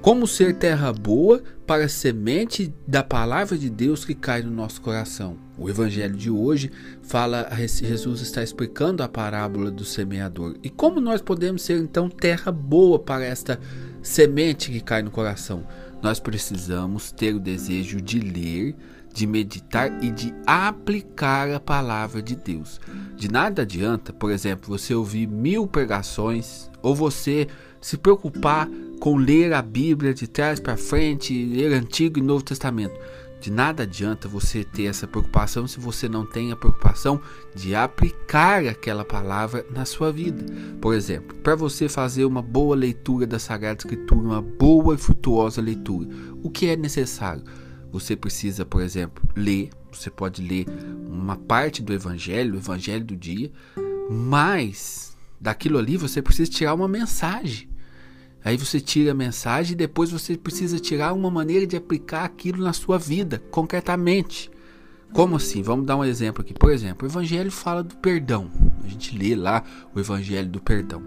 Como ser terra boa para a semente da palavra de Deus que cai no nosso coração. O evangelho de hoje fala, Jesus está explicando a parábola do semeador. E como nós podemos ser então terra boa para esta semente que cai no coração? Nós precisamos ter o desejo de ler, de meditar e de aplicar a palavra de Deus. De nada adianta, por exemplo, você ouvir mil pregações ou você se preocupar com ler a Bíblia de trás para frente, ler Antigo e Novo Testamento. De nada adianta você ter essa preocupação se você não tem a preocupação de aplicar aquela palavra na sua vida. Por exemplo, para você fazer uma boa leitura da Sagrada Escritura, uma boa e frutuosa leitura, o que é necessário? Você precisa, por exemplo, ler. Você pode ler uma parte do Evangelho, o Evangelho do dia, mas daquilo ali você precisa tirar uma mensagem. Aí você tira a mensagem e depois você precisa tirar uma maneira de aplicar aquilo na sua vida, concretamente. Como assim? Vamos dar um exemplo aqui. Por exemplo, o Evangelho fala do perdão. A gente lê lá o Evangelho do perdão.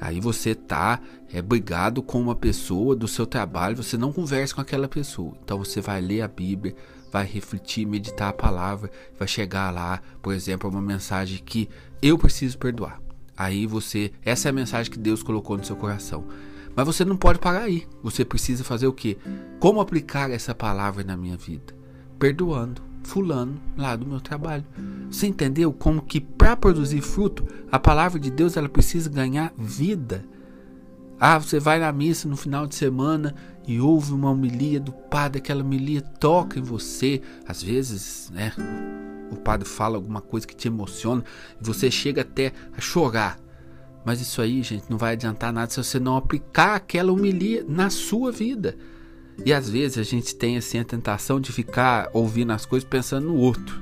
Aí você tá é, brigado com uma pessoa do seu trabalho, você não conversa com aquela pessoa. Então você vai ler a Bíblia, vai refletir, meditar a palavra, vai chegar lá, por exemplo, uma mensagem que eu preciso perdoar. Aí você, essa é a mensagem que Deus colocou no seu coração. Mas você não pode parar aí. Você precisa fazer o quê? Como aplicar essa palavra na minha vida? Perdoando fulano lá do meu trabalho. Você entendeu como que para produzir fruto, a palavra de Deus ela precisa ganhar vida? Ah, você vai na missa no final de semana e ouve uma homilia do padre, aquela homilia toca em você. Às vezes, né, o padre fala alguma coisa que te emociona e você chega até a chorar. Mas isso aí, gente, não vai adiantar nada se você não aplicar aquela homilia na sua vida. E às vezes a gente tem assim a tentação de ficar ouvindo as coisas pensando no outro.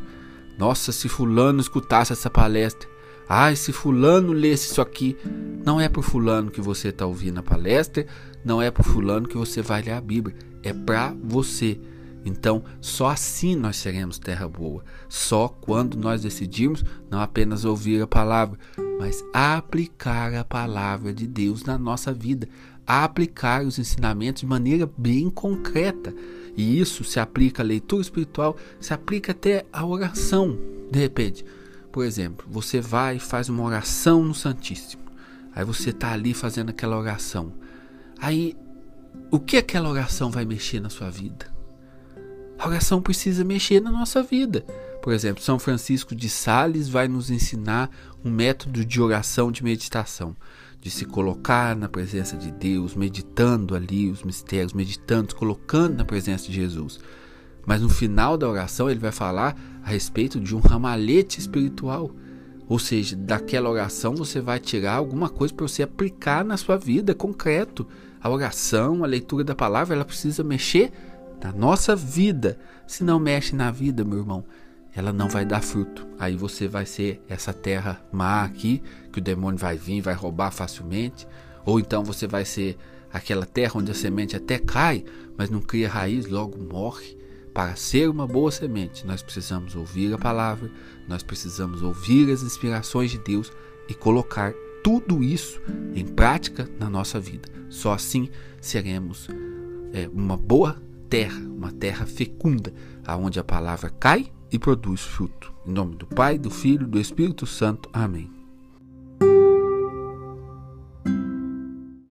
Nossa, se fulano escutasse essa palestra. Ai, se fulano lesse isso aqui. Não é por fulano que você está ouvindo a palestra, não é por fulano que você vai ler a Bíblia. É para você. Então, só assim nós seremos terra boa. Só quando nós decidirmos não apenas ouvir a palavra, mas aplicar a palavra de Deus na nossa vida, aplicar os ensinamentos de maneira bem concreta. E isso se aplica à leitura espiritual, se aplica até à oração. De repente, por exemplo, você vai e faz uma oração no Santíssimo. Aí você está ali fazendo aquela oração. Aí, o que aquela oração vai mexer na sua vida? A oração precisa mexer na nossa vida. Por exemplo, São Francisco de Sales vai nos ensinar um método de oração de meditação, de se colocar na presença de Deus, meditando ali os mistérios, meditando, colocando na presença de Jesus. Mas no final da oração ele vai falar a respeito de um ramalhete espiritual. Ou seja, daquela oração você vai tirar alguma coisa para você aplicar na sua vida, concreto. A oração, a leitura da palavra, ela precisa mexer na nossa vida. Se não mexe na vida, meu irmão, ela não vai dar fruto. Aí você vai ser essa terra má aqui, que o demônio vai vir, vai roubar facilmente. Ou então você vai ser aquela terra onde a semente até cai, mas não cria raiz, logo morre. Para ser uma boa semente, nós precisamos ouvir a palavra, nós precisamos ouvir as inspirações de Deus e colocar tudo isso em prática na nossa vida. Só assim seremos é, uma boa terra, uma terra fecunda, aonde a palavra cai e produz fruto. Em nome do Pai, do Filho e do Espírito Santo. Amém.